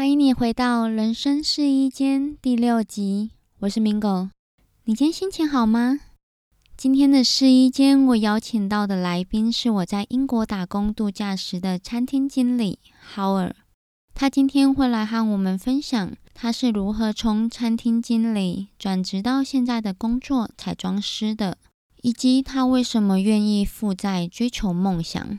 欢迎你回到《人生试衣间》第六集，我是 Mingo。你今天心情好吗？今天的试衣间，我邀请到的来宾是我在英国打工度假时的餐厅经理 Howard。他今天会来和我们分享他是如何从餐厅经理转职到现在的工作彩妆师的，以及他为什么愿意负债追求梦想。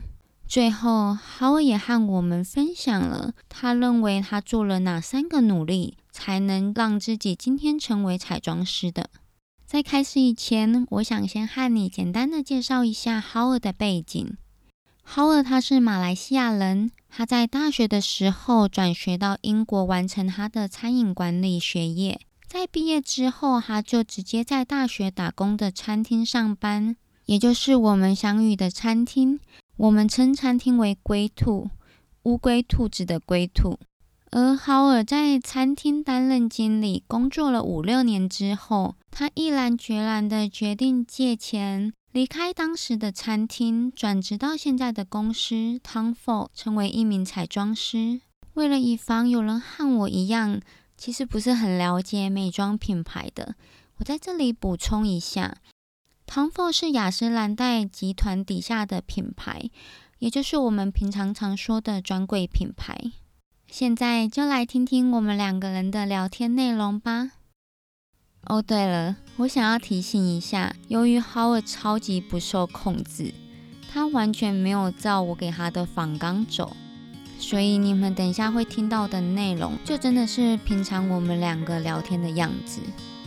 最后，，Howie 也和我们分享了他认为他做了哪三个努力，才能让自己今天成为彩妆师的。在开始以前，我想先和你简单的介绍一下 Howie 的背景。Howie 他是马来西亚人，他在大学的时候转学到英国，完成他的餐饮管理学业。在毕业之后，他就直接在大学打工的餐厅上班，也就是我们相遇的餐厅。我们称餐厅为“龟兔”，乌龟、兔子的“龟兔”。而豪尔在餐厅担任经理，工作了五六年之后，他毅然决然的决定借钱离开当时的餐厅，转职到现在的公司 Tom Ford，成为一名彩妆师。为了以防有人和我一样，其实不是很了解美妆品牌的，我在这里补充一下。Tom Ford 是雅诗兰黛集团底下的品牌，也就是我们平常常说的专柜品牌。现在就来听听我们两个人的聊天内容吧。哦，对了，我想要提醒一下，由于 Howard 超级不受控制，他完全没有照我给他的仿纲走，所以你们等一下会听到的内容，就真的是平常我们两个聊天的样子。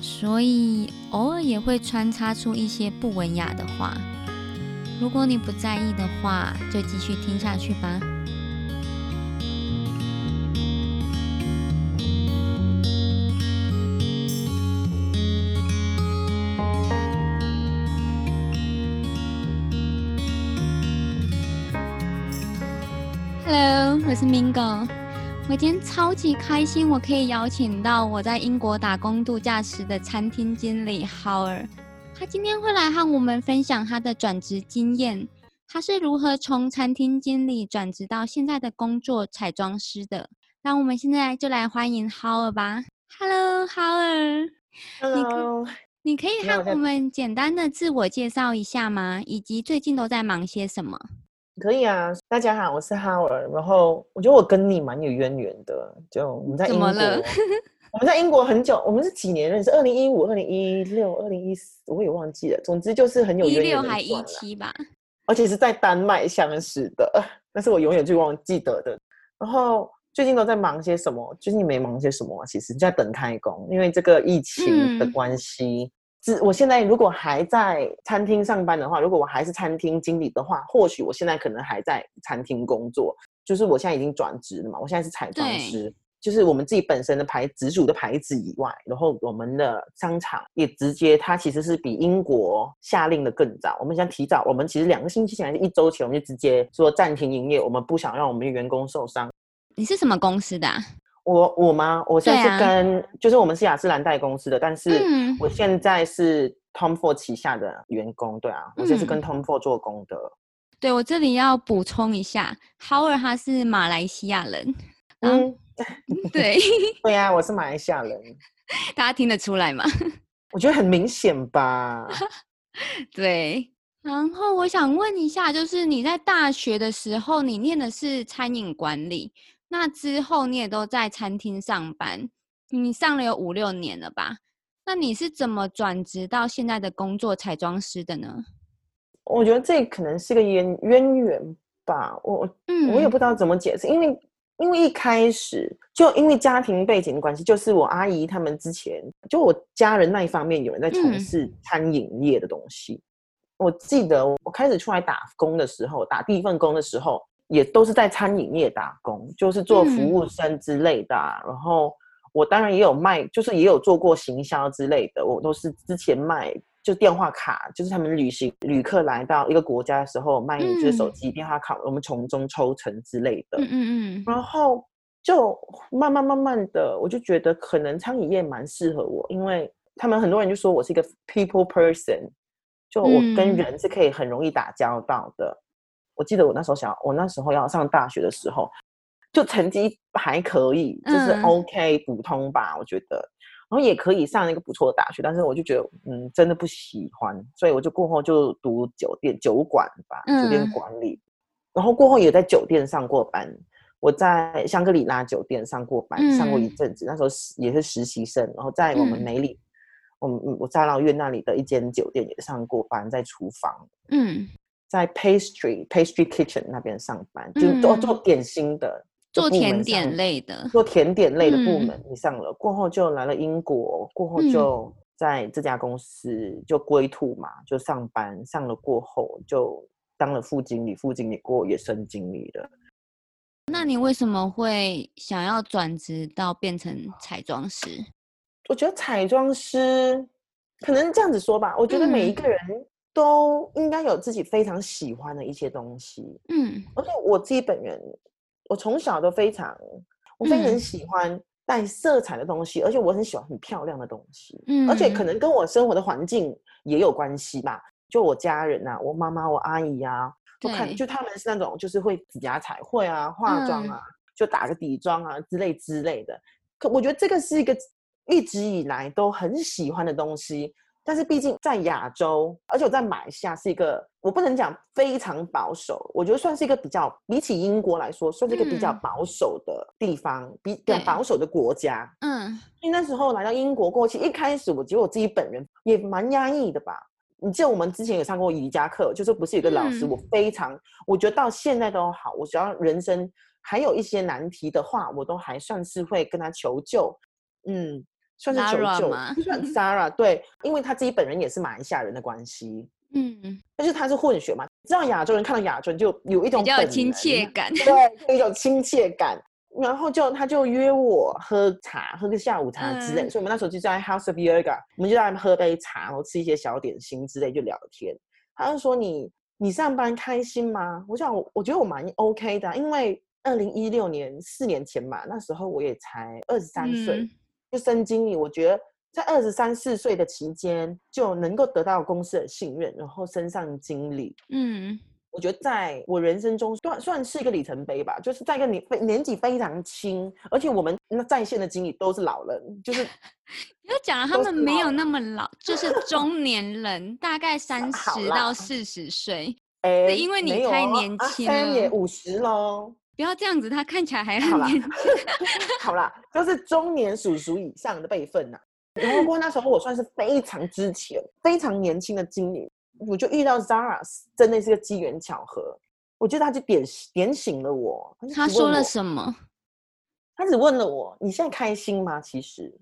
所以偶尔也会穿插出一些不文雅的话，如果你不在意的话，就继续听下去吧。Hello，我是 Mingo。我今天超级开心，我可以邀请到我在英国打工度假时的餐厅经理 Howard，他今天会来和我们分享他的转职经验，他是如何从餐厅经理转职到现在的工作彩妆师的。那我们现在就来欢迎 Howard 吧。Hello，Howard。Hello。你可以和我们简单的自我介绍一下吗？以及最近都在忙些什么？可以啊，大家好，我是 Howard。然后我觉得我跟你蛮有渊源的，就我们在英国，我们在英国很久，我们是几年认识？二零一五、二零一六、二零一四，我也忘记了。总之就是很有渊源。一六还一七吧？而且是在丹麦相识的，那是我永远最忘记得的。然后最近都在忙些什么？最近没忙些什么啊？其实在等开工，因为这个疫情的关系。是，我现在如果还在餐厅上班的话，如果我还是餐厅经理的话，或许我现在可能还在餐厅工作。就是我现在已经转职了嘛，我现在是彩妆师，就是我们自己本身的牌直属的牌子以外，然后我们的商场也直接，它其实是比英国下令的更早。我们想提早，我们其实两个星期前还是一周前，我们就直接说暂停营业，我们不想让我们的员工受伤。你是什么公司的？我我吗？我现在是跟，就是我们是雅诗兰黛公司的，但是我现在是 Tom Ford 旗下的员工，对啊，我现在是跟 Tom Ford 做工的。对，我这里要补充一下，Howard 他是马来西亚人。嗯，对，对啊，我是马来西亚人。大家听得出来吗？我觉得很明显吧。对，然后我想问一下，就是你在大学的时候，你念的是餐饮管理。那之后你也都在餐厅上班，你上了有五六年了吧？那你是怎么转职到现在的工作彩妆师的呢？我觉得这可能是个渊渊源吧，我嗯，我也不知道怎么解释，因为因为一开始就因为家庭背景的关系，就是我阿姨他们之前就我家人那一方面有人在从事餐饮业的东西，我记得我开始出来打工的时候，打第一份工的时候。也都是在餐饮业打工，就是做服务生之类的。然后我当然也有卖，就是也有做过行销之类的。我都是之前卖就电话卡，就是他们旅行旅客来到一个国家的时候卖一支手机电话卡，我们从中抽成之类的。嗯嗯嗯。然后就慢慢慢慢的，我就觉得可能餐饮业蛮适合我，因为他们很多人就说我是一个 people person，就我跟人是可以很容易打交道的。我记得我那时候想，我那时候要上大学的时候，就成绩还可以，就是 OK 普通吧，我觉得，然后也可以上一个不错的大学，但是我就觉得，嗯，真的不喜欢，所以我就过后就读酒店酒馆吧，酒店管理，然后过后也在酒店上过班，我在香格里拉酒店上过班，上过一阵子，那时候也是实习生，然后在我们梅里，我们我在老院那里的一间酒店也上过班，在厨房，嗯，在 pastry pastry kitchen 那边上班，就做做点心的。做甜点类的，做甜点类的部门，你上了过后就来了英国，过后就在这家公司就归兔嘛，就上班上了过后就当了副经理，副经理过后也升经理了。那你为什么会想要转职到变成彩妆师？我觉得彩妆师可能这样子说吧，我觉得每一个人都应该有自己非常喜欢的一些东西。嗯，而且我自己本人。我从小都非常，我非常喜欢带色彩的东西，而且我很喜欢很漂亮的东西。嗯，而且可能跟我生活的环境也有关系吧。就我家人呐，我妈妈、我阿姨啊，我看就他们是那种就是会指甲彩绘啊、化妆啊，就打个底妆啊之类之类的。可我觉得这个是一个一直以来都很喜欢的东西。但是毕竟在亚洲，而且我在马来西亚是一个，我不能讲非常保守，我觉得算是一个比较比起英国来说，算是一个比较保守的地方，比较保守的国家。嗯，因为那时候来到英国过去，一开始我觉得我自己本人也蛮压抑的吧。你记得我们之前有上过瑜伽课，就是不是有个老师，我非常，我觉得到现在都好，我只要人生还有一些难题的话，我都还算是会跟他求救。嗯。算是求救，算 Sarah 对，因为他自己本人也是马来西亚人的关系，嗯，但是他是混血嘛，知道亚洲人看到亚洲人就有一种比较亲切感，对，有一种亲切感，然后就他就约我喝茶，喝个下午茶之类，所以我们那时候就在 House of Yoga，我们就在喝杯茶，然后吃一些小点心之类就聊天。他就说你你上班开心吗？我想我我觉得我蛮 OK 的，因为二零一六年四年前嘛，那时候我也才二十三岁。升经理，我觉得在二十三四岁的期间就能够得到公司的信任，然后升上经理。嗯，我觉得在我人生中算算是一个里程碑吧。就是在一个年年纪非常轻，而且我们那在线的经理都是老人，就是 你要讲他们没有那么老，就是中年人，大概 三十到四十岁。哎，因为你太年轻了，也五十喽。不要这样子，他看起来还很年轻。好啦，就是中年叔叔以上的辈分呐。然后，不过那时候我算是非常之前、非常年轻的经理，我就遇到 Zara，真的是个机缘巧合。我觉得他就点点醒了我。他说了什么？他只问了我：“你现在开心吗？”其实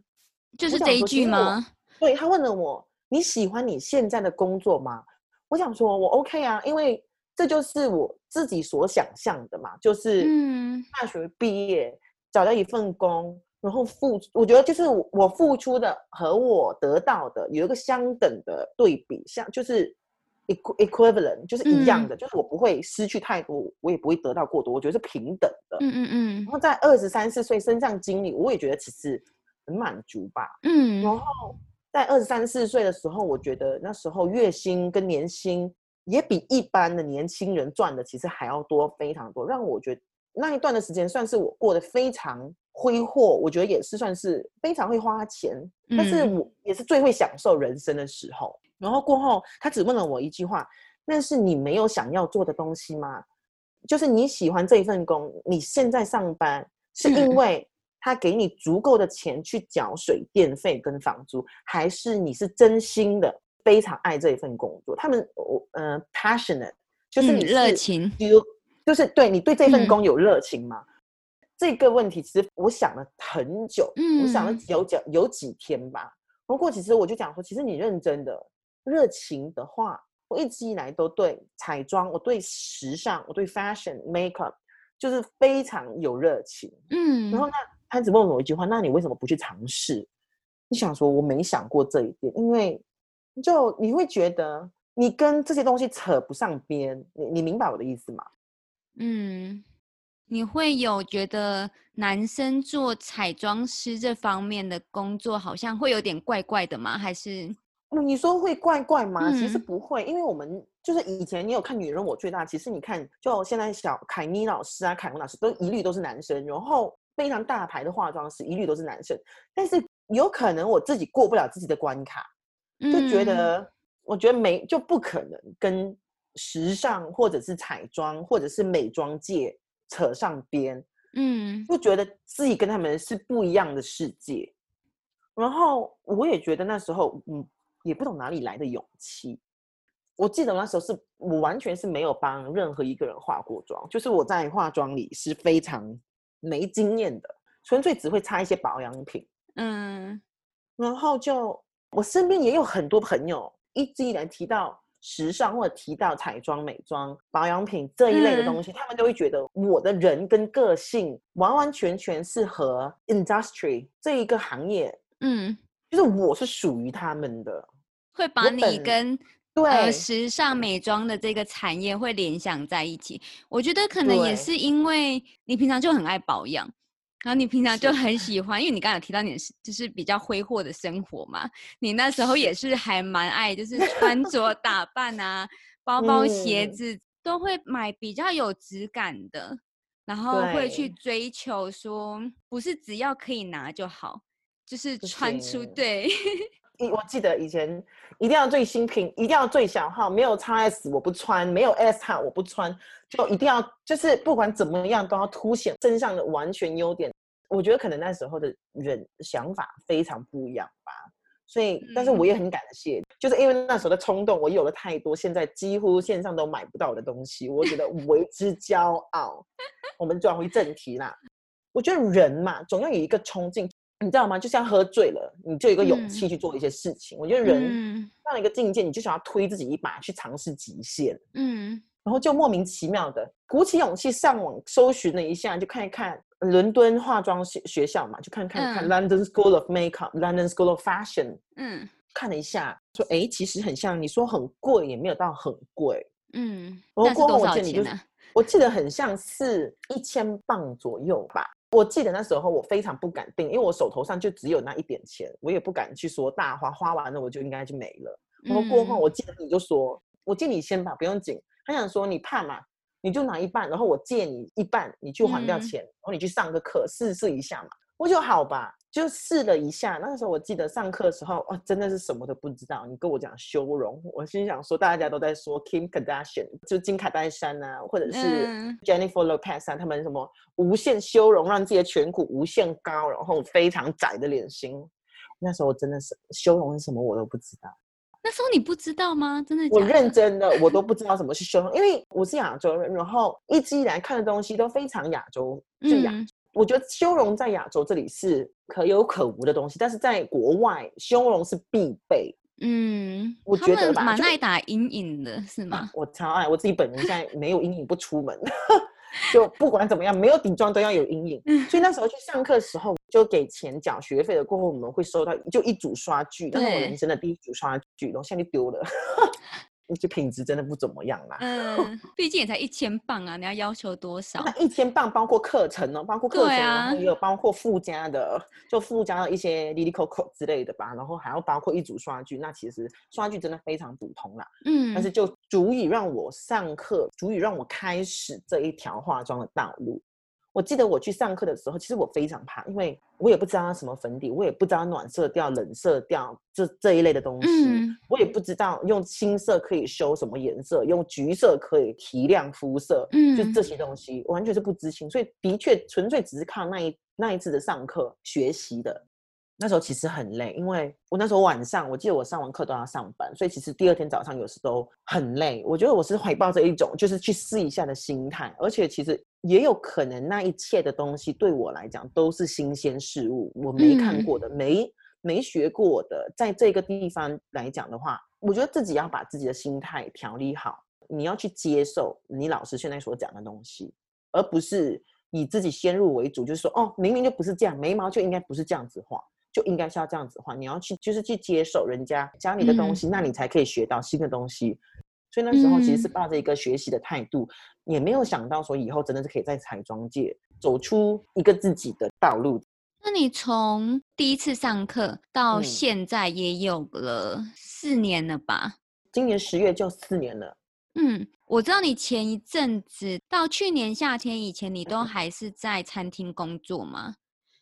就是这一句吗？对他问了我：“你喜欢你现在的工作吗？”我想说，我 OK 啊，因为。这就是我自己所想象的嘛，就是大学毕业找到一份工，然后付，我觉得就是我付出的和我得到的有一个相等的对比，像就是 equivalent，就是一样的，就是我不会失去太多，我也不会得到过多，我觉得是平等的。嗯嗯嗯。然后在二十三四岁身上经理，我也觉得其实很满足吧。嗯。然后在二十三四岁的时候，我觉得那时候月薪跟年薪。也比一般的年轻人赚的其实还要多，非常多，让我觉得那一段的时间算是我过得非常挥霍，我觉得也是算是非常会花钱，但是我也是最会享受人生的时候。然后过后，他只问了我一句话：“那是你没有想要做的东西吗？就是你喜欢这一份工，你现在上班是因为他给你足够的钱去缴水电费跟房租，还是你是真心的？”非常爱这一份工作，他们我呃 passionate 就是你热情，如就是对你对这份工有热情吗？这个问题其实我想了很久，嗯我想了有几有几天吧。不过其实我就讲说，其实你认真的热情的话，我一直以来都对彩妆，我对时尚，我对 fashion makeup 就是非常有热情。嗯，然后那他只问我一句话，那你为什么不去尝试？你想说我没想过这一点，因为。就你会觉得你跟这些东西扯不上边，你你明白我的意思吗？嗯，你会有觉得男生做彩妆师这方面的工作好像会有点怪怪的吗？还是你说会怪怪吗？其实不会，因为我们就是以前你有看《女人我最大》，其实你看，就现在小凯妮老师啊、凯文老师都一律都是男生，然后非常大牌的化妆师一律都是男生。但是有可能我自己过不了自己的关卡，就觉得我觉得没就不可能跟时尚或者是彩妆或者是美妆界扯上边，嗯，就觉得自己跟他们是不一样的世界。然后我也觉得那时候，嗯，也不懂哪里来的勇气。我记得那时候是我完全是没有帮任何一个人化过妆，就是我在化妆里是非常没经验的，纯粹只会擦一些保养品。嗯，然后就我身边也有很多朋友一直以来提到时尚或者提到彩妆、美妆、保养品这一类的东西，他们都会觉得我的人跟个性完完全全是和 industry 这一个行业。嗯，就是我是属于他们的，会把你跟对时尚美妆的这个产业会联想在一起。我觉得可能也是因为你平常就很爱保养，然后你平常就很喜欢，因为你刚刚有提到你是就是比较挥霍的生活嘛，你那时候也是。还蛮爱就是穿着 打扮啊，包包鞋子都会买比较有质感的，然后会去追求说不是只要可以拿就好。就是穿出。对，我记得以前一定要最新品，一定要最小号，没有 x S 我不穿，没有 S 号我不穿，就一定要就是不管怎么样都要凸显身上的完全优点。我觉得可能那时候的人想法非常不一样吧，所以但是我也很感谢，就是因为那时候的冲动，我有了太多现在几乎线上都买不到的东西，我觉得 为之骄傲。我们转回正题啦，我觉得人嘛，总要有一个冲劲。你知道吗？就像喝醉了，你就有一个勇气去做一些事情。我觉得人到了一个境界，你就想要推自己一把，去尝试极限。嗯，然后就莫名其妙的鼓起勇气上网搜寻了一下，就看一看伦敦化妆学学校嘛，就看看看 London School of Makeup，London School of Fashion。嗯，看了一下，说哎，其实很像你说很贵，也没有到很贵。嗯，那是多少钱呢？我记得很像是一千磅左右吧。我记得那时候我非常不敢定，因为我手头上就只有那一点钱，我也不敢去说大花，花完了我就应该就没了。然后过后，我记得你就说，我借你先吧，不用紧。他想说你怕嘛，你就拿一半，然后我借你一半，你去还掉钱，然后你去上个课试试一下嘛。我就好吧，就试了一下。那个时候我记得上课的时候，哦，真的是什么都不知道。你跟我讲修容，我心想说，大家都在说 Kim Kardashian，就金卡戴珊啊，或者是 Jennifer Lopez 啊，他们什么无限修容，让自己的颧骨无限高，然后非常窄的脸型。那时候我真的是修容是什么，我都不知道。那时候你不知道吗？真的？我认真的，我都不知道什么是修容，因为我是亚洲人，然后一直以来看的东西都非常亚洲，就亚。我觉得修容在亚洲这里是可有可无的东西，但是在国外修容是必备。嗯，我觉得蛮爱打阴影的，是吗？我超爱，我自己本人现在没有阴影不出门，就不管怎么样，没有底妆都要有阴影。所以那时候去上课的时候，就给钱缴学费了，过后我们会收到就一组刷具，那是我人生的第一组刷具，然后现在就丢了。就品质真的不怎么样啦。嗯，毕竟也才一千磅啊，你要要求多少？那一千磅包括课程哦，包括课程，然后也有包括附加的，就附加了一些 Lily Coco 之类的吧，然后还要包括一组刷具。那其实刷具真的非常普通啦。嗯，但是就足以让我上课，足以让我开始这一条化妆的道路。我记得我去上课的时候，其实我非常怕，因为我也不知道什么粉底，我也不知道暖色调、冷色调这这一类的东西，我也不知道用青色可以修什么颜色，用橘色可以提亮肤色，嗯，就这些东西完全是不知情，所以的确纯粹只是靠那一那一次的上课学习的。那时候其实很累，因为我那时候晚上，我记得我上完课都要上班，所以其实第二天早上有时都很累。我觉得我是怀抱着一种就是去试一下的心态，而且其实也有可能那一切的东西对我来讲都是新鲜事物，我没看过的，没没学过的，在这个地方来讲的话，我觉得自己要把自己的心态调理好，你要去接受你老师现在所讲的东西，而不是以自己先入为主，就是说哦，明明就不是这样，眉毛就应该不是这样子画。就应该是要这样子画，你要去就是去接受人家教你的东西，那你才可以学到新的东西。所以那时候其实是抱着一个学习的态度，也没有想到说以后真的是可以在彩妆界走出一个自己的道路。那你从第一次上课到现在也有了四年了吧？今年十月就四年了。嗯，我知道你前一阵子到去年夏天以前，你都还是在餐厅工作吗？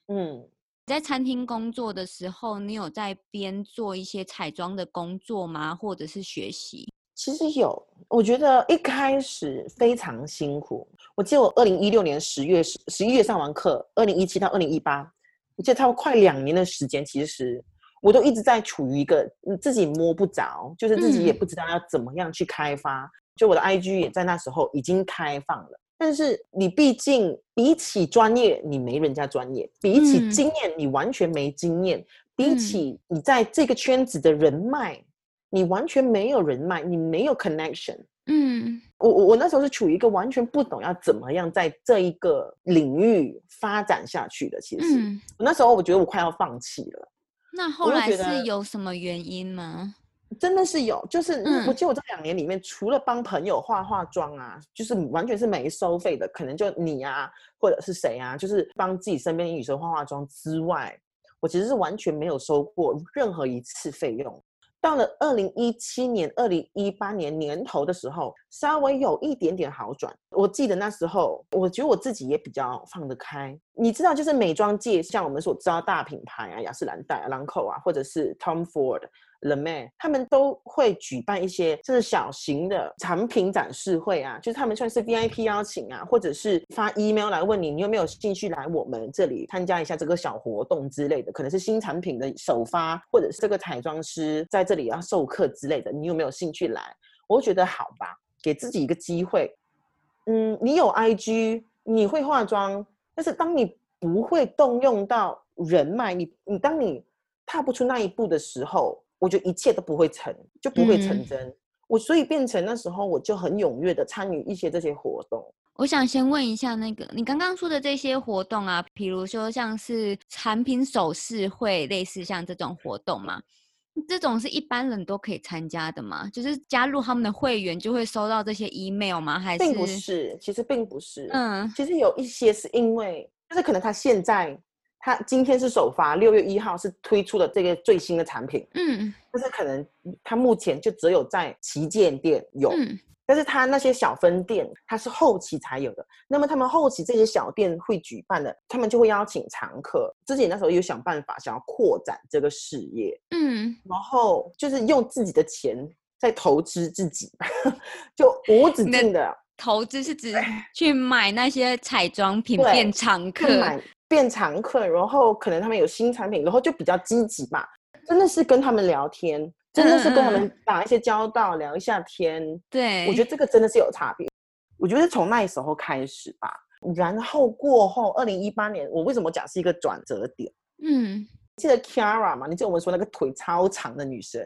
嗯，在餐厅工作的时候，你有在边做一些彩妆的工作吗？或者是学习？其实有，我觉得一开始非常辛苦。我记得我二零一六年十月十十一月上完课，二零一七到二零一八，我记得差不多快两年的时间，其实我都一直在处于一个自己摸不着，就是自己也不知道要怎么样去开发。就我的 IG 也在那时候已经开放了，但是你毕竟比起专业，你没人家专业；比起经验，你完全没经验；比起你在这个圈子的人脉，你完全没有人脉，你没有 connection。嗯，我我我那时候是处于一个完全不懂要怎么样在这一个领域发展下去的。其实，那时候我觉得我快要放弃了。那后来是有什么原因吗？真的是有，就是我记得我这两年里面，除了帮朋友化化妆啊，就是完全是没收费的，可能就你啊，或者是谁啊，就是帮自己身边的女生化化妆之外，我其实是完全没有收过任何一次费用。到了二零一七年、二零一八年年头的时候，稍微有一点点好转。我记得那时候，我觉得我自己也比较放得开。你知道，就是美妆界，像我们所知道大品牌啊，雅诗兰黛、兰蔻啊，或者是 Tom Ford。Le Man，他们都会举办一些就是小型的产品展示会啊，就是他们算是 VIP 邀请啊，或者是发 email 来问你，你有没有兴趣来我们这里参加一下这个小活动之类的，可能是新产品的首发，或者是这个彩妆师在这里要授课之类的，你有没有兴趣来？我觉得好吧，给自己一个机会。嗯，你有 IG，你会化妆，但是当你不会动用到人脉，你你当你踏不出那一步的时候。我觉得一切都不会成就不会成真，我所以变成那时候我就很踊跃的参与一些这些活动。我想先问一下，那个你刚刚说的这些活动啊，比如说像是产品首饰会，类似像这种活动吗？这种是一般人都可以参加的吗？就是加入他们的会员就会收到这些 email 吗？还是并不是，其实并不是。嗯，其实有一些是因为，就是可能他现在。他今天是首发，六月一号是推出的这个最新的产品，嗯，但是可能他目前就只有在旗舰店有，但是他那些小分店他是后期才有的。那么他们后期这些小店会举办的，他们就会邀请常客。自己那时候有想办法想要扩展这个事业，嗯，然后就是用自己的钱在投资自己，就无止境的投资是指去买那些彩妆品变常客。变常客，然后可能他们有新产品，然后就比较积极吧。真的是跟他们聊天，真的是跟他们打一些交道，聊一下天。对，我觉得这个真的是有差别。我觉得从那时候开始吧，然后过后，二零一八年，我为什么讲是一个转折点？嗯，记得 Kara 嘛？你记得我们说那个腿超长的女生，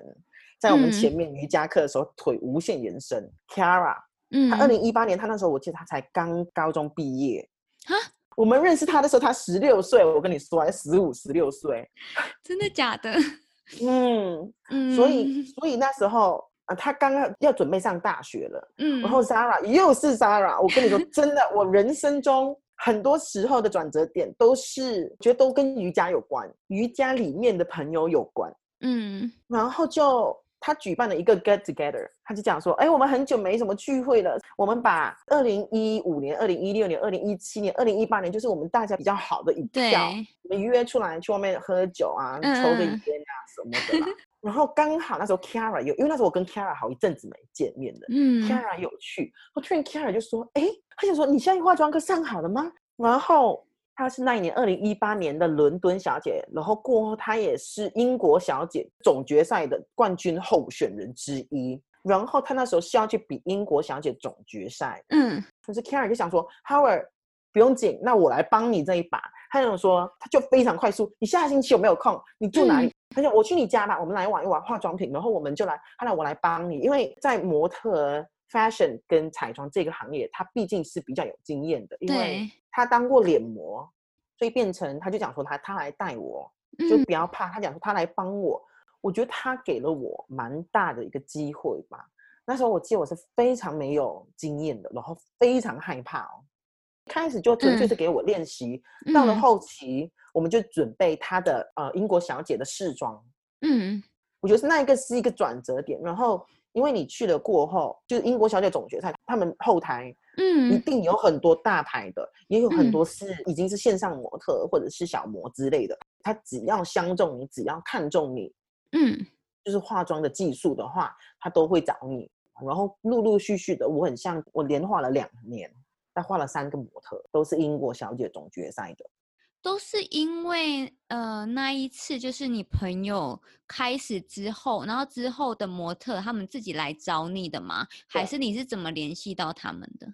在我们前面瑜伽课的时候腿无限延伸。Kara，嗯，她二零一八年，她那时候我记得她才刚高中毕业。哈？我们认识他的时候，他十六岁。我跟你说，还十五、十六岁，真的假的？嗯嗯。所以，所以那时候啊，他刚刚要准备上大学了。嗯。然后 Zara 又是 Zara，我跟你说，真的，我人生中很多时候的转折点都是觉得都跟瑜伽有关，瑜伽里面的朋友有关。嗯。然后就。他举办了一个 get together，他就讲说，哎，我们很久没什么聚会了，我们把二零一五年、二零一六年、二零一七年、二零一八年，就是我们大家比较好的一票，我们约出来去外面喝酒啊，抽个烟啊什么的。然后刚好那时候 Kara 有，因为那时候我跟 Kara 好一阵子没见面了，嗯，Kara 有去，我突然 Kara 就说，哎，他想说你现在化妆课上好了吗？然后。她是那一年二零一八年的伦敦小姐，然后过后她也是英国小姐总决赛的冠军候选人之一。然后她那时候是要去比英国小姐总决赛，嗯，可是 Karen 就想说，Howard 不用紧，那我来帮你这一把。他就说，他就非常快速，你下星期有没有空？你住哪里？他说我去你家吧，我们来玩一玩化妆品，然后我们就来，他来我来帮你，因为在模特。Fashion 跟彩妆这个行业，他毕竟是比较有经验的，因为他当过脸模，所以变成他就讲说他他来带我，就不要怕。他讲说他来帮我，我觉得他给了我蛮大的一个机会吧。那时候我记得我是非常没有经验的，然后非常害怕哦。开始就纯粹是给我练习，到了后期我们就准备他的呃英国小姐的试妆。嗯，我觉得是那一个是一个转折点，然后。因为你去了过后，就是英国小姐总决赛，他们后台嗯一定有很多大牌的，也有很多是已经是线上模特或者是小模之类的。他只要相中你，只要看中你，嗯，就是化妆的技术的话，他都会找你。然后陆陆续续的，我很像我连画了两年，再画了三个模特，都是英国小姐总决赛的。都是因为呃那一次就是你朋友开始之后，然后之后的模特他们自己来找你的吗？还是你是怎么联系到他们的？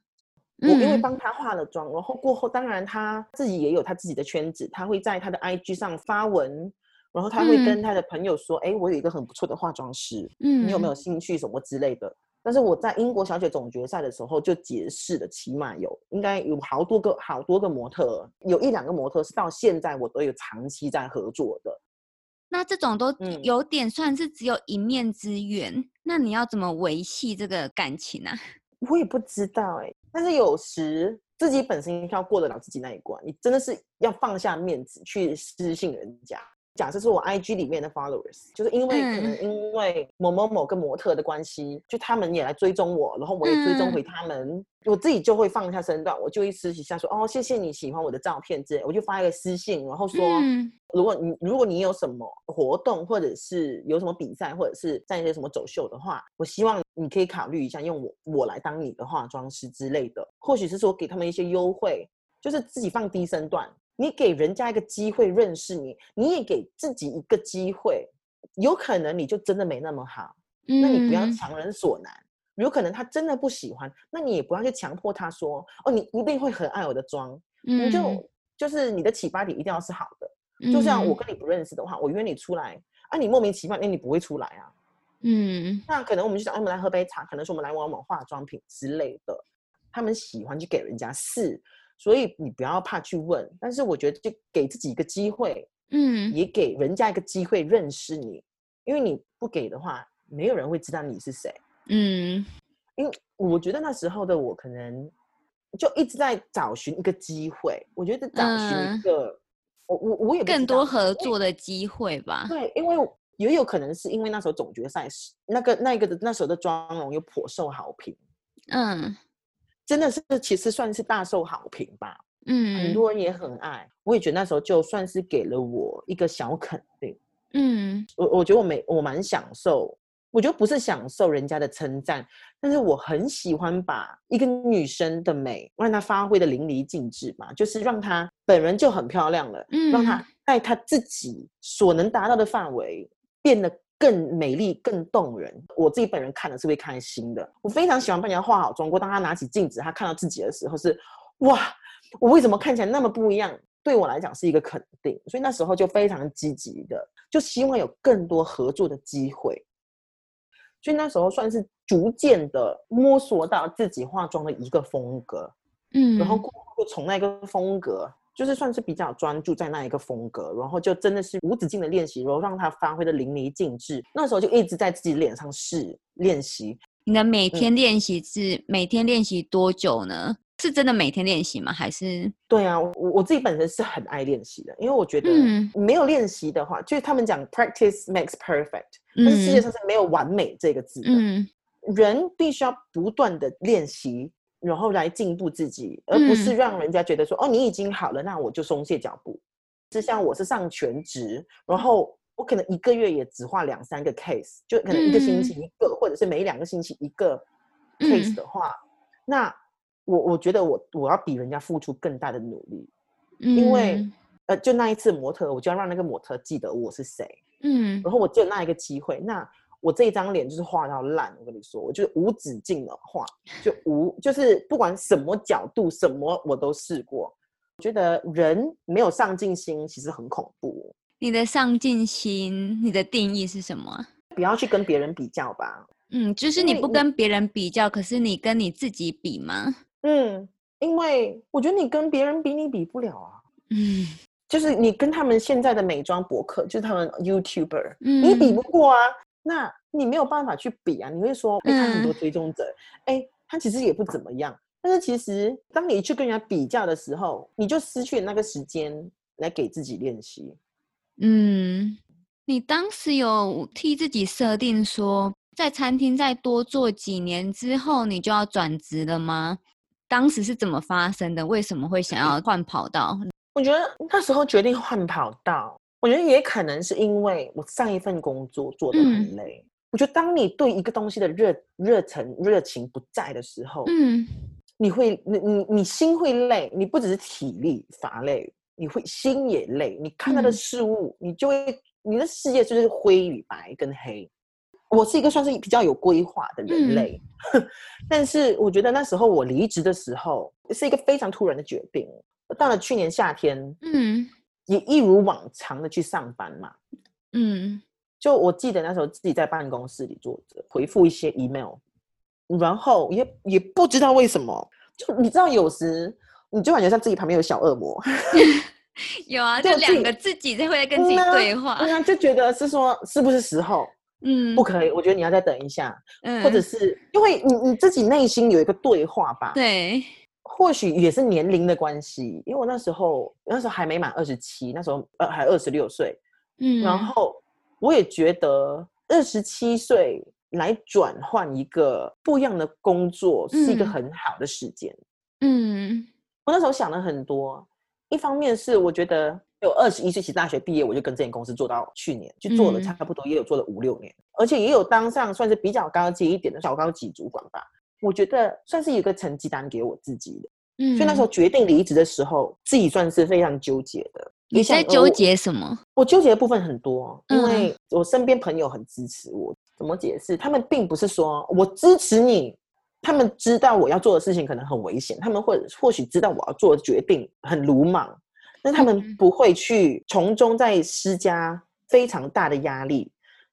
我因为帮他化了妆，然后过后当然他自己也有他自己的圈子，他会在他的 IG 上发文，然后他会跟他的朋友说：“哎，我有一个很不错的化妆师，嗯，你有没有兴趣什么之类的？”但是我在英国小姐总决赛的时候就结识了，起码有应该有好多个好多个模特，有一两个模特是到现在我都有长期在合作的。那这种都有点算是只有一面之缘，那你要怎么维系这个感情啊？我也不知道哎，但是有时自己本身要过得了自己那一关，你真的是要放下面子去私信人家。假设是我 IG 里面的 followers，就是因为可能因为某某某个模特的关系，就他们也来追踪我，然后我也追踪回他们，我自己就会放下身段，我就会私底下说哦，谢谢你喜欢我的照片之类，我就发一个私信，然后说，如果你如果你有什么活动，或者是有什么比赛，或者是在一些什么走秀的话，我希望你可以考虑一下用我我来当你的化妆师之类的，或许是说给他们一些优惠，就是自己放低身段。你给人家一个机会认识你，你也给自己一个机会，有可能你就真的没那么好，那你不要强人所难。有可能他真的不喜欢，那你也不要去强迫他说，哦，你一定会很爱我的妆，你就就是你的启发点一定要是好的。就像我跟你不认识的话，我约你出来，啊，你莫名其妙，那你不会出来啊。嗯，那可能我们就想，我们来喝杯茶，可能是我们来玩玩化妆品之类的，他们喜欢去给人家试。所以你不要怕去问，但是我觉得就给自己一个机会，嗯，也给人家一个机会认识你，因为你不给的话，没有人会知道你是谁，嗯，因为我觉得那时候的我可能就一直在找寻一个机会，我觉得找寻一个，我我我也更多合作的机会吧，对，因为也有可能是因为那时候总决赛是那个那个的那时候的妆容又颇受好评，嗯。真的是，其实算是大受好评吧。嗯，很多人也很爱。我也觉得那时候就算是给了我一个小肯定。嗯，我我觉得我没我蛮享受。我觉得不是享受人家的称赞，但是我很喜欢把一个女生的美让她发挥的淋漓尽致嘛，就是让她本人就很漂亮了，嗯让她在她自己所能达到的范围变得。更美丽、更动人，我自己本人看了是会开心的。我非常喜欢帮人家化好妆。过当他拿起镜子，他看到自己的时候，是哇，我为什么看起来那么不一样？对我来讲是一个肯定，所以那时候就非常积极的，就希望有更多合作的机会。所以那时候算是逐渐的摸索到自己化妆的一个风格，嗯，然后就从那个风格。就是算是比较专注在那一个风格，然后就真的是无止境的练习，然后让他发挥的淋漓尽致。那时候就一直在自己脸上试练习。你的每天练习是每天练习多久呢？是真的每天练习吗？还是？对啊，我我自己本身是很爱练习的，因为我觉得没有练习的话，就是他们讲 practice makes perfect，但是世界上是没有完美这个字的。人必须要不断的练习。然后来进步自己，而不是让人家觉得说哦，你已经好了，那我就松懈脚步。是像我是上全职，然后我可能一个月也只画两三个 case，就可能一个星期一个，或者是每两个星期一个 case 的话，那我我觉得我我要比人家付出更大的努力，因为呃，就那一次模特，我就要让那个模特记得我是谁，嗯，然后我就那一个机会，那。我这一张脸就是画到烂，我跟你说，我就无止境的画，就无就是不管什么角度什么我都试过。我觉得人没有上进心其实很恐怖。你的上进心，你的定义是什么？不要去跟别人比较吧。嗯，就是你不跟别人比较，可是你跟你自己比吗？嗯，因为我觉得你跟别人比，你比不了啊。嗯，就是你跟他们现在的美妆博客，就是他们 YouTuber，你比不过啊。那你没有办法去比啊！你会说，哎，他很多追踪者，哎，他其实也不怎么样。但是其实，当你去跟人家比较的时候，你就失去了那个时间来给自己练习。嗯，你当时有替自己设定说，在餐厅再多做几年之后，你就要转职了吗？当时是怎么发生的？为什么会想要 换跑道？我觉得那时候决定换跑道，我觉得也可能是因为我上一份工作做的很累。我觉得当你对一个东西的热热忱、热情不在的时候，嗯，你会你你你心会累，你不只是体力乏累，你会心也累。你看到的事物，你就会你的世界就是灰与白跟黑。我是一个算是比较有规划的人类，但是我觉得那时候我离职的时候是一个非常突然的决定。到了去年夏天，嗯，也一如往常的去上班嘛，嗯，就我记得那时候自己在办公室里坐着回复一些 email，然后也也不知道为什么，就你知道有时你就感觉像自己旁边有小恶魔 有啊，就两个自己在会跟自己对话，对啊就觉得是说是不是时候。嗯，不可以，我觉得你要再等一下，嗯，或者是因为你你自己内心有一个对话吧，对，或许也是年龄的关系，因为我那时候那时候还没满二十七，那时候呃还二十六岁，嗯，然后我也觉得二十七岁来转换一个不一样的工作是一个很好的时间，嗯，我那时候想了很多，一方面是我觉得。有二十一岁起大学毕业，我就跟这间公司做到去年，就做了差不多，也有做了五六年，而且也有当上算是比较高级一点的小高级主管吧。我觉得算是一个成绩单给我自己的。嗯，所以那时候决定离职的时候，自己算是非常纠结的。你在纠结什么？我纠结的部分很多，因为我身边朋友很支持我。怎么解释？他们并不是说我支持你，他们知道我要做的事情可能很危险，他们或或许知道我要做的决定很鲁莽。但他们不会去从中再施加非常大的压力，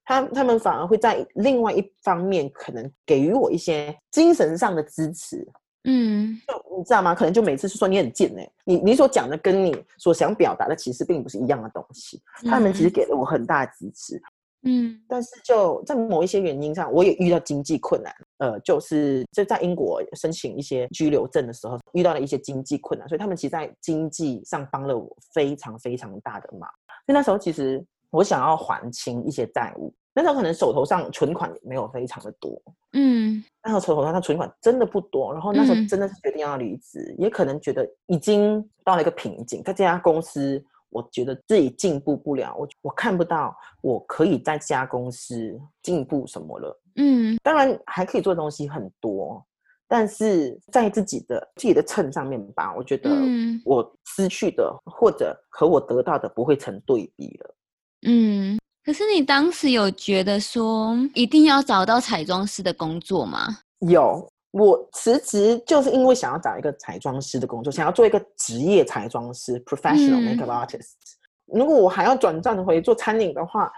他他们反而会在另外一方面可能给予我一些精神上的支持。嗯，就你知道吗？可能就每次是说你很贱哎，你你所讲的跟你所想表达的其实并不是一样的东西。他们其实给了我很大的支持。嗯，但是就在某一些原因上，我也遇到经济困难。呃，就是就在英国申请一些居留证的时候，遇到了一些经济困难，所以他们其实在经济上帮了我非常非常大的忙。所以那时候其实我想要还清一些债务，那时候可能手头上存款也没有非常的多。嗯，那时候手头上存款真的不多，然后那时候真的是决定要离职，也可能觉得已经到了一个瓶颈，在这家公司。我觉得自己进步不了，我我看不到我可以在这家公司进步什么了。嗯，当然还可以做的东西很多，但是在自己的自己的秤上面吧，我觉得我失去的或者和我得到的不会成对比了。嗯，可是你当时有觉得说一定要找到彩妆师的工作吗？有。我辞职就是因为想要找一个彩妆师的工作，想要做一个职业彩妆师 （professional makeup artist）。如果我还要转战回做餐饮的话，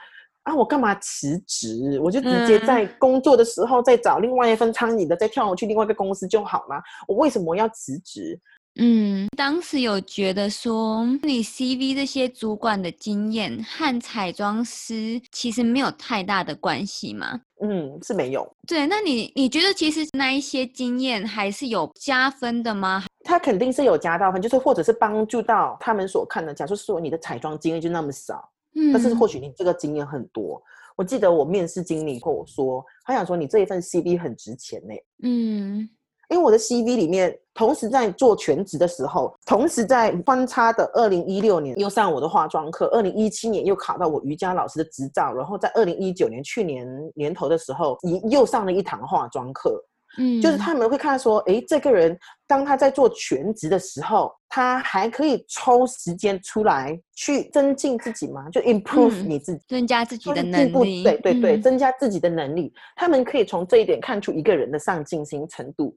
啊，我干嘛辞职？我就直接在工作的时候再找另外一份餐饮的，再跳去另外一个公司就好啦。我为什么要辞职？嗯，当时有觉得说，你 CV 这些主管的经验和彩妆师其实没有太大的关系吗？嗯，是没有。对，那你你觉得其实那一些经验还是有加分的吗？他肯定是有加到分，就是或者是帮助到他们所看的。假设说你的彩妆经验就那么少，嗯，但是或许你这个经验很多。我记得我面试经理跟我说，他想说你这一份 CV 很值钱呢。嗯。因为我的 CV 里面，同时在做全职的时候，同时在穿插的二零一六年又上我的化妆课，二零一七年又考到我瑜伽老师的执照，然后在二零一九年去年年头的时候，又又上了一堂化妆课。嗯，就是他们会看说，哎，这个人当他在做全职的时候，他还可以抽时间出来去增进自己吗？就 improve 你自己，增加自己的能力。对对对，增加自己的能力。他们可以从这一点看出一个人的上进心程度。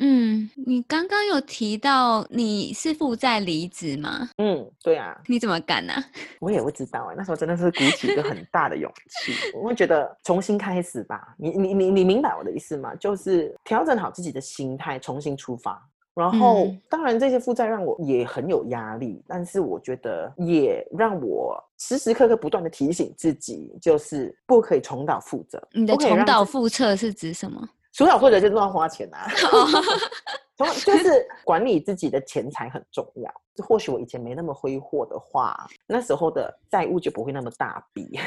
嗯，你刚刚有提到你是负债离职吗？嗯，对啊。你怎么敢呢？我也不知道哎，那时候真的是鼓起一个很大的勇气。我会觉得重新开始吧。你你你你明白我的意思吗？就是调整好自己的心态，重新出发。然后，当然这些负债让我也很有压力，但是我觉得也让我时时刻刻不断的提醒自己，就是不可以重蹈覆辙。你的重蹈覆辙是指什么？除了或者就乱花钱啊。就是管理自己的钱财很重要。或许我以前没那么挥霍的话，那时候的债务就不会那么大笔。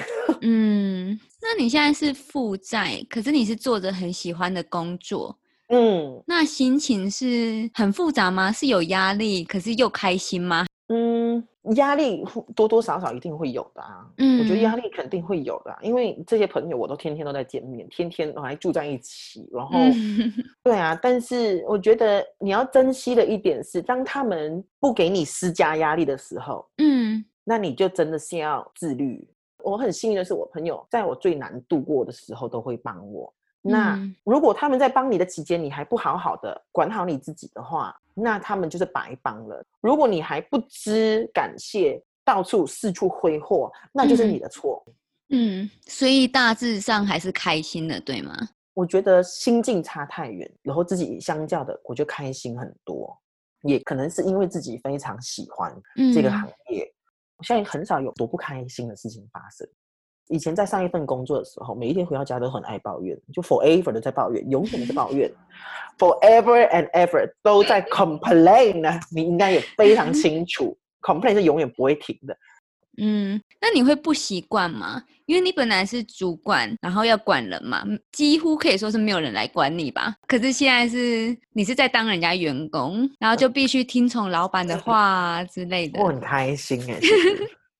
嗯，那你现在是负债，可是你是做着很喜欢的工作。嗯，那心情是很复杂吗？是有压力，可是又开心吗？嗯，压力多多少少一定会有的啊。嗯，我觉得压力肯定会有的，因为这些朋友我都天天都在见面，天天还住在一起。然后，对啊，但是我觉得你要珍惜的一点是，当他们不给你施加压力的时候，嗯，那你就真的是要自律。我很幸运的是，我朋友在我最难度过的时候都会帮我。那如果他们在帮你的期间，你还不好好的管好你自己的话，那他们就是白帮了。如果你还不知感谢，到处四处挥霍，那就是你的错。嗯，所以大致上还是开心的，对吗？我觉得心境差太远，然后自己相较的，我就开心很多。也可能是因为自己非常喜欢这个行业，我现在很少有多不开心的事情发生。以前在上一份工作的时候，每一天回到家都很爱抱怨，就 forever 的在抱怨，永远的在抱怨，forever and ever 都在 complain 呢。你应该也非常 清楚，complain 是永远不会停的。嗯，那你会不习惯吗？因为你本来是主管，然后要管人嘛，几乎可以说是没有人来管你吧。可是现在是你是在当人家员工，然后就必须听从老板的话之类的。我很开心哎。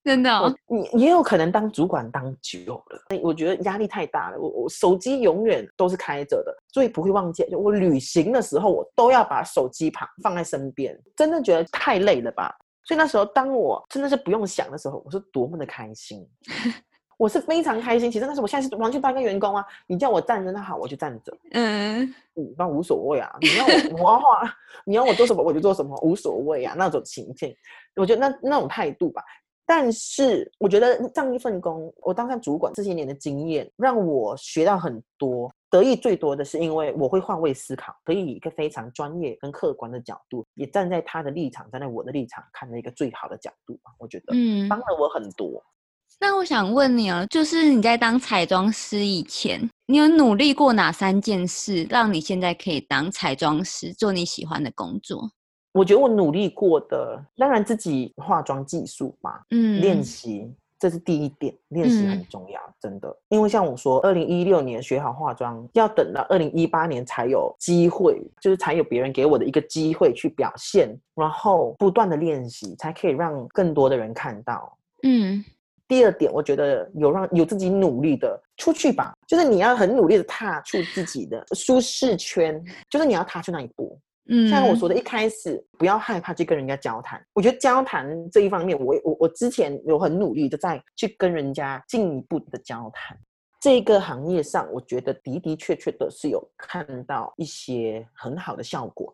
真的，你也有可能当主管当久了，我觉得压力太大了。我我手机永远都是开着的，所以不会忘记。就我旅行的时候，我都要把手机旁放在身边。真的觉得太累了吧？所以那时候，当我真的是不用想的时候，我是多么的开心。我是非常开心。其实那时候，我现在是完全当一个员工啊。你叫我站着，那好，我就站着。嗯，嗯，那无所谓啊。你要我我要画，你要我做什么我就做什么，无所谓啊。那种情境，我觉得那那种态度吧。但是我觉得这样一份工，我当上主管这些年的经验，让我学到很多。得益最多的是，因为我会换位思考，可以以一个非常专业跟客观的角度，也站在他的立场，站在我的立场，看了一个最好的角度我觉得，嗯，帮了我很多。那我想问你啊，就是你在当彩妆师以前，你有努力过哪三件事，让你现在可以当彩妆师，做你喜欢的工作？我觉得我努力过的，当然自己化妆技术嘛，嗯，练习这是第一点，练习很重要，真的。因为像我说，二零一六年学好化妆，要等到二零一八年才有机会，就是才有别人给我的一个机会去表现，然后不断的练习，才可以让更多的人看到。嗯，第二点，我觉得有让有自己努力的出去吧，就是你要很努力的踏出自己的舒适圈，就是你要踏出那一步。嗯，像我说的，一开始不要害怕去跟人家交谈。我觉得交谈这一方面，我我我之前有很努力的在去跟人家进一步的交谈。这个行业上，我觉得的的确确的是有看到一些很好的效果。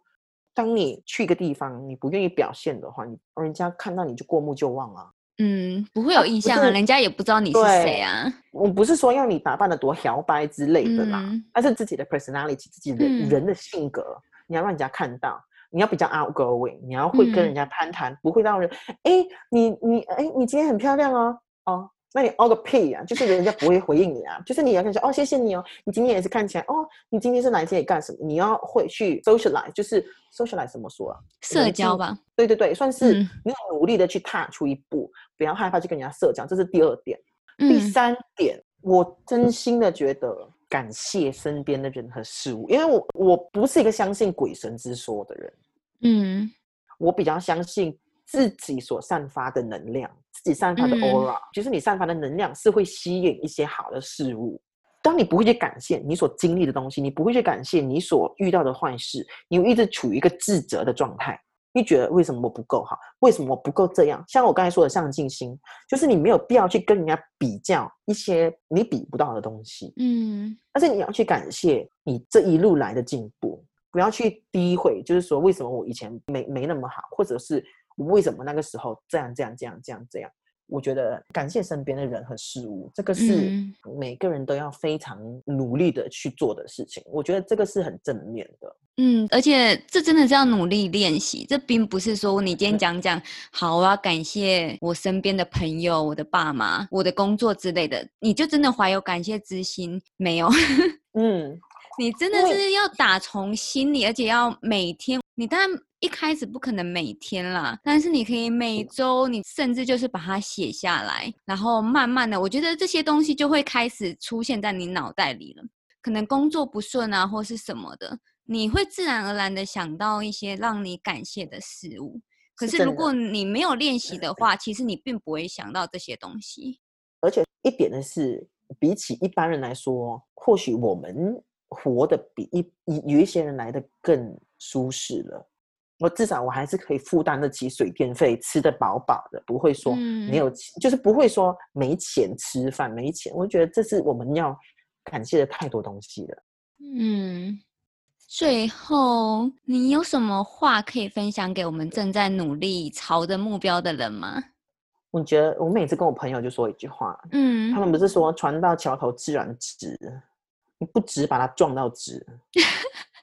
当你去一个地方，你不愿意表现的话，你人家看到你就过目就忘了。嗯，不会有印象啊，人家也不知道你是谁啊。我不是说要你打扮的多摇摆之类的啦，而是自己的 personality，自己的人的性格。你要让人家看到，你要比较 outgoing，你要会跟人家攀谈，不会让人哎，你你哎，你今天很漂亮哦，哦，那你哦个屁啊，就是人家不会回应你啊，就是你要跟说哦，谢谢你哦，你今天也是看起来哦，你今天是来这里干什么？你要会去 socialize，就是 socialize 怎么说啊？社交吧。对对对，算是你要努力的去踏出一步，不要害怕去跟人家社交，这是第二点。第三点，我真心的觉得。感谢身边的人和事物，因为我我不是一个相信鬼神之说的人，嗯，我比较相信自己所散发的能量，自己散发的 aura，就是你散发的能量是会吸引一些好的事物。当你不会去感谢你所经历的东西，你不会去感谢你所遇到的坏事，你一直处于一个自责的状态。你觉得为什么我不够好？为什么我不够这样？像我刚才说的上进心，就是你没有必要去跟人家比较一些你比不到的东西。嗯，但是你要去感谢你这一路来的进步，不要去诋毁，就是说为什么我以前没没那么好，或者是我为什么那个时候这样这样这样这样这样。我觉得感谢身边的人和事物，这个是每个人都要非常努力的去做的事情。我觉得这个是很正面的。嗯，而且这真的是要努力练习，这并不是说你今天讲讲好，我要感谢我身边的朋友、我的爸妈、我的工作之类的，你就真的怀有感谢之心没有？嗯，你真的是要打从心里，而且要每天。你当然一开始不可能每天啦，但是你可以每周，你甚至就是把它写下来，然后慢慢的，我觉得这些东西就会开始出现在你脑袋里了。可能工作不顺啊，或是什么的，你会自然而然的想到一些让你感谢的事物。可是如果你没有练习的话，其实你并不会想到这些东西。而且一点的是，比起一般人来说，或许我们活得比一一有一些人来的更。舒适了，我至少我还是可以负担得起水电费，吃得饱饱的，不会说没有，就是不会说没钱吃饭，没钱。我觉得这是我们要感谢的太多东西了。嗯，最后你有什么话可以分享给我们正在努力朝着目标的人吗？我觉得我每次跟我朋友就说一句话，嗯，他们不是说船到桥头自然直，你不直把它撞到直。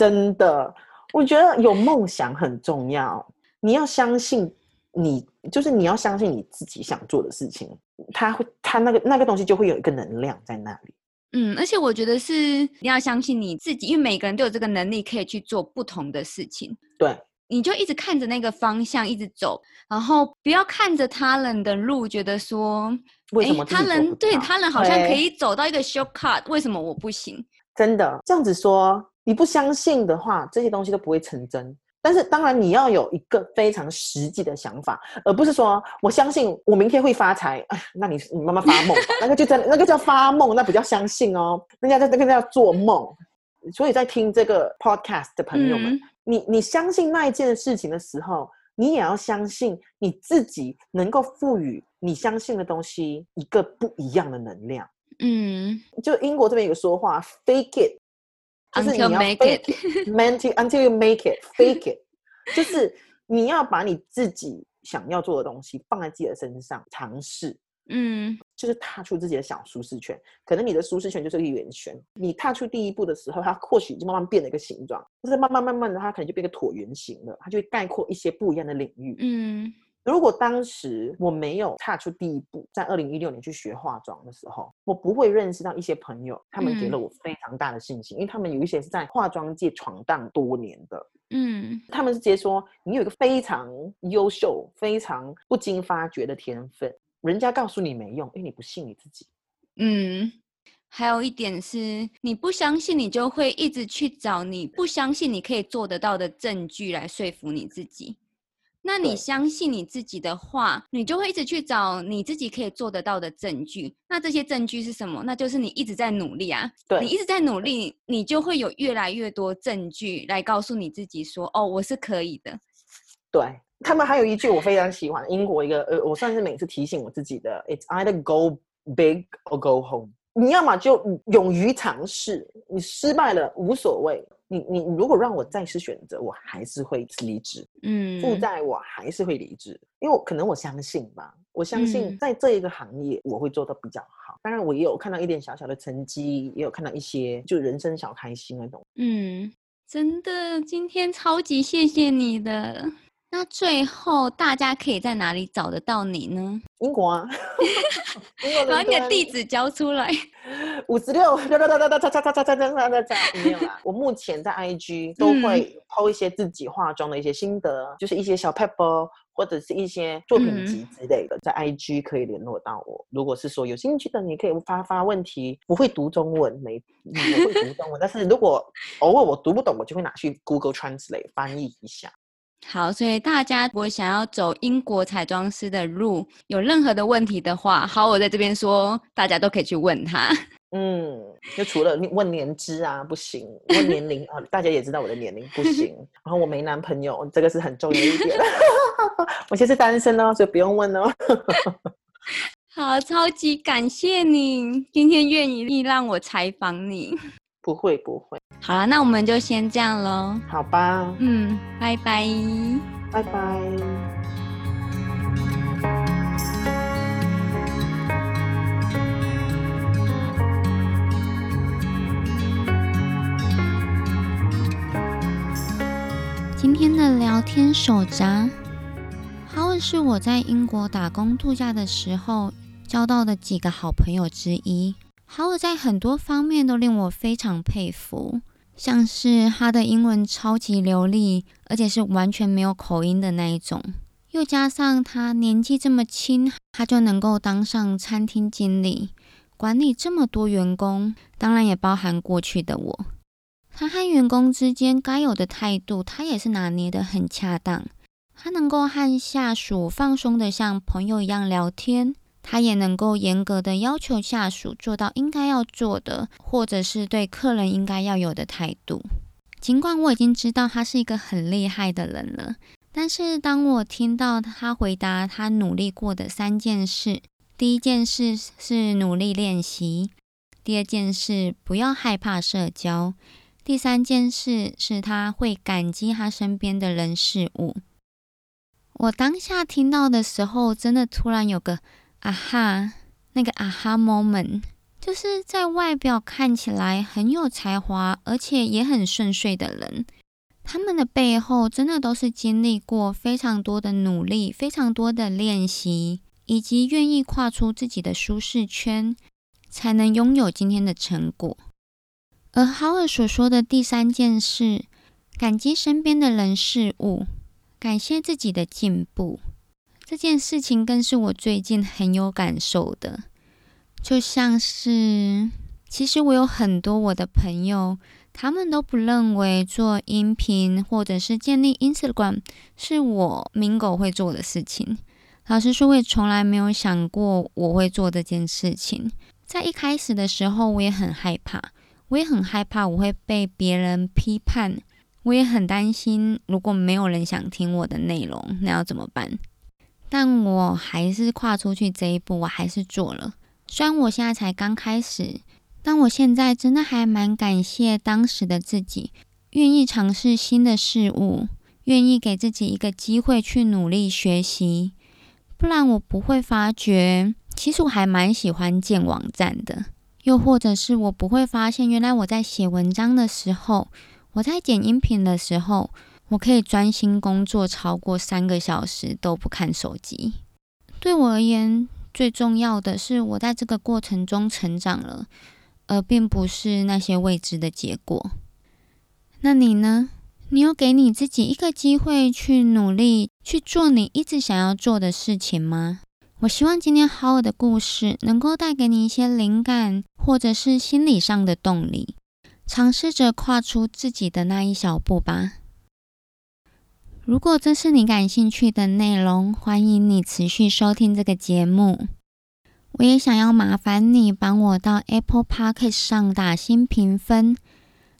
真的，我觉得有梦想很重要。你要相信你，就是你要相信你自己想做的事情，他会，他那个那个东西就会有一个能量在那里。嗯，而且我觉得是你要相信你自己，因为每个人都有这个能力，可以去做不同的事情。对，你就一直看着那个方向一直走，然后不要看着他人的路，觉得说为什么他人对他人好像可以走到一个 shortcut，为什么我不行？真的这样子说。你不相信的话，这些东西都不会成真。但是当然，你要有一个非常实际的想法，而不是说我相信我明天会发财。哎，那你你慢慢发梦，那个就在那个叫发梦，那不叫相信哦，人家在那个叫做梦。所以在听这个 podcast 的朋友们，你你相信那一件事情的时候，你也要相信你自己能够赋予你相信的东西一个不一样的能量。嗯，就英国这边有个说话，fake it。就是你要 fake it, until you make it, fake it。就是你要把你自己想要做的东西放在自己的身上尝试，嗯，就是踏出自己的小舒适圈。可能你的舒适圈就是一个圆圈，你踏出第一步的时候，它或许就慢慢变了一个形状，就是慢慢慢慢的，它可能就变个椭圆形了，它就会概括一些不一样的领域，嗯。如果当时我没有踏出第一步，在二零一六年去学化妆的时候，我不会认识到一些朋友，他们给了我非常大的信心，因为他们有一些是在化妆界闯荡多年的，嗯，他们是直接说你有一个非常优秀、非常不经发掘的天分，人家告诉你没用，因为你不信你自己。嗯，还有一点是你不相信，你就会一直去找你不相信你可以做得到的证据来说服你自己。那你相信你自己的话，你就会一直去找你自己可以做得到的证据。那这些证据是什么？那就是你一直在努力啊。对，你一直在努力，你就会有越来越多证据来告诉你自己说：“哦，我是可以的。”对他们还有一句我非常喜欢，英国一个呃，我算是每次提醒我自己的：“It's either go big or go home。”你要么就勇于尝试，你失败了无所谓。你你如果让我再次选择，我还是会离职。嗯，负债我还是会离职，因为我可能我相信吧，我相信在这一个行业我会做得比较好。当然，我也有看到一点小小的成绩，也有看到一些就人生小开心那种。嗯，真的，今天超级谢谢你的。那最后大家可以在哪里找得到你呢？英国啊，把你的地址交出来。五十六，哒哒哒哒哒哒哒哒哒哒哒哒，没有啦。我目前在 IG 都会抛一些自己化妆的一些心得，就是一些小 paper 或者是一些作品集之类的，在 IG 可以联络到我。如果是说有兴趣的，你可以发发问题。不会读中文，没我会读中文，但是如果偶尔我读不懂，我就会拿去 Google Translate 翻译一下。好，所以大家如果想要走英国彩妆师的路，有任何的问题的话，好，我在这边说，大家都可以去问他。嗯，就除了问年资啊，不行；问年龄啊，大家也知道我的年龄不行。然后我没男朋友，这个是很重要一点。我现在是单身哦，所以不用问哦。好，超级感谢你今天愿意让我采访你。不会，不会。好了，那我们就先这样喽。好吧。嗯，拜拜。拜拜。今天的聊天手札，哈文是我在英国打工度假的时候交到的几个好朋友之一。Howard 在很多方面都令我非常佩服，像是他的英文超级流利，而且是完全没有口音的那一种。又加上他年纪这么轻，他就能够当上餐厅经理，管理这么多员工，当然也包含过去的我。他和员工之间该有的态度，他也是拿捏的很恰当。他能够和下属放松的像朋友一样聊天，他也能够严格的要求下属做到应该要做的，或者是对客人应该要有的态度。尽管我已经知道他是一个很厉害的人了。但是当我听到他回答他努力过的三件事，第一件事是努力练习，第二件事不要害怕社交，第三件事是他会感激他身边的人事物。我当下听到的时候，真的突然有个啊哈，那个啊哈 moment，就是在外表看起来很有才华，而且也很顺遂的人。他们的背后真的都是经历过非常多的努力、非常多的练习，以及愿意跨出自己的舒适圈，才能拥有今天的成果。而豪尔所说的第三件事，感激身边的人事物，感谢自己的进步，这件事情更是我最近很有感受的。就像是，其实我有很多我的朋友。他们都不认为做音频或者是建立 Instagram 是我 Mingo 会做的事情。老实说，我也从来没有想过我会做这件事情。在一开始的时候，我也很害怕，我也很害怕我会被别人批判，我也很担心如果没有人想听我的内容，那要怎么办？但我还是跨出去这一步，我还是做了。虽然我现在才刚开始。但我现在真的还蛮感谢当时的自己，愿意尝试新的事物，愿意给自己一个机会去努力学习。不然我不会发觉，其实我还蛮喜欢建网站的。又或者是我不会发现，原来我在写文章的时候，我在剪音频的时候，我可以专心工作超过三个小时都不看手机。对我而言，最重要的是我在这个过程中成长了。而并不是那些未知的结果。那你呢？你有给你自己一个机会去努力去做你一直想要做的事情吗？我希望今天好尔的故事能够带给你一些灵感，或者是心理上的动力，尝试着跨出自己的那一小步吧。如果这是你感兴趣的内容，欢迎你持续收听这个节目。我也想要麻烦你帮我到 Apple Podcast 上打新评分，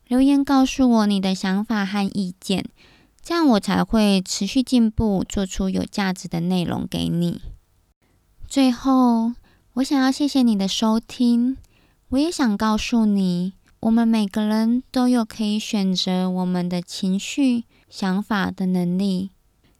留言告诉我你的想法和意见，这样我才会持续进步，做出有价值的内容给你。最后，我想要谢谢你的收听。我也想告诉你，我们每个人都有可以选择我们的情绪、想法的能力，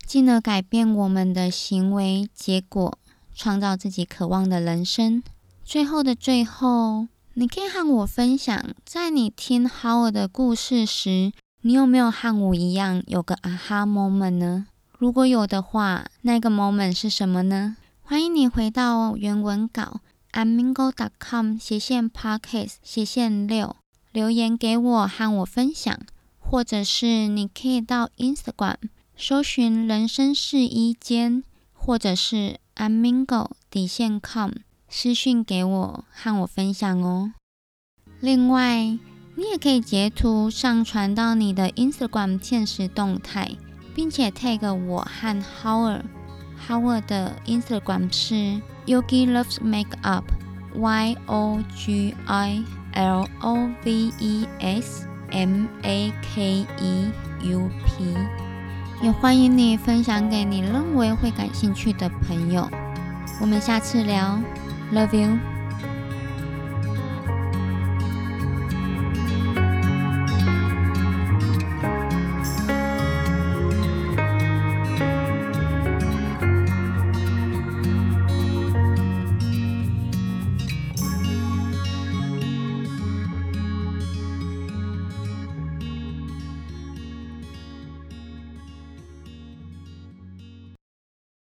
进而改变我们的行为结果。创造自己渴望的人生。最后的最后，你可以和我分享，在你听 Howard 的故事时，你有没有和我一样有个 aha moment 呢？如果有的话，那个 moment 是什么呢？欢迎你回到原文稿 amingo.com 斜线 podcast 斜线六留言给我和我分享，或者是你可以到 Instagram 搜寻人生试衣间，或者是。Amingo 底线 com 私讯给我和我分享哦。另外，你也可以截图上传到你的 Instagram 现实动态，并且 tag 我和 Howard。Howard 的 Instagram 是 Yogi Loves Makeup，Y O G I L O V E S M A K E U P。也欢迎你分享给你认为会感兴趣的朋友。我们下次聊，Love you。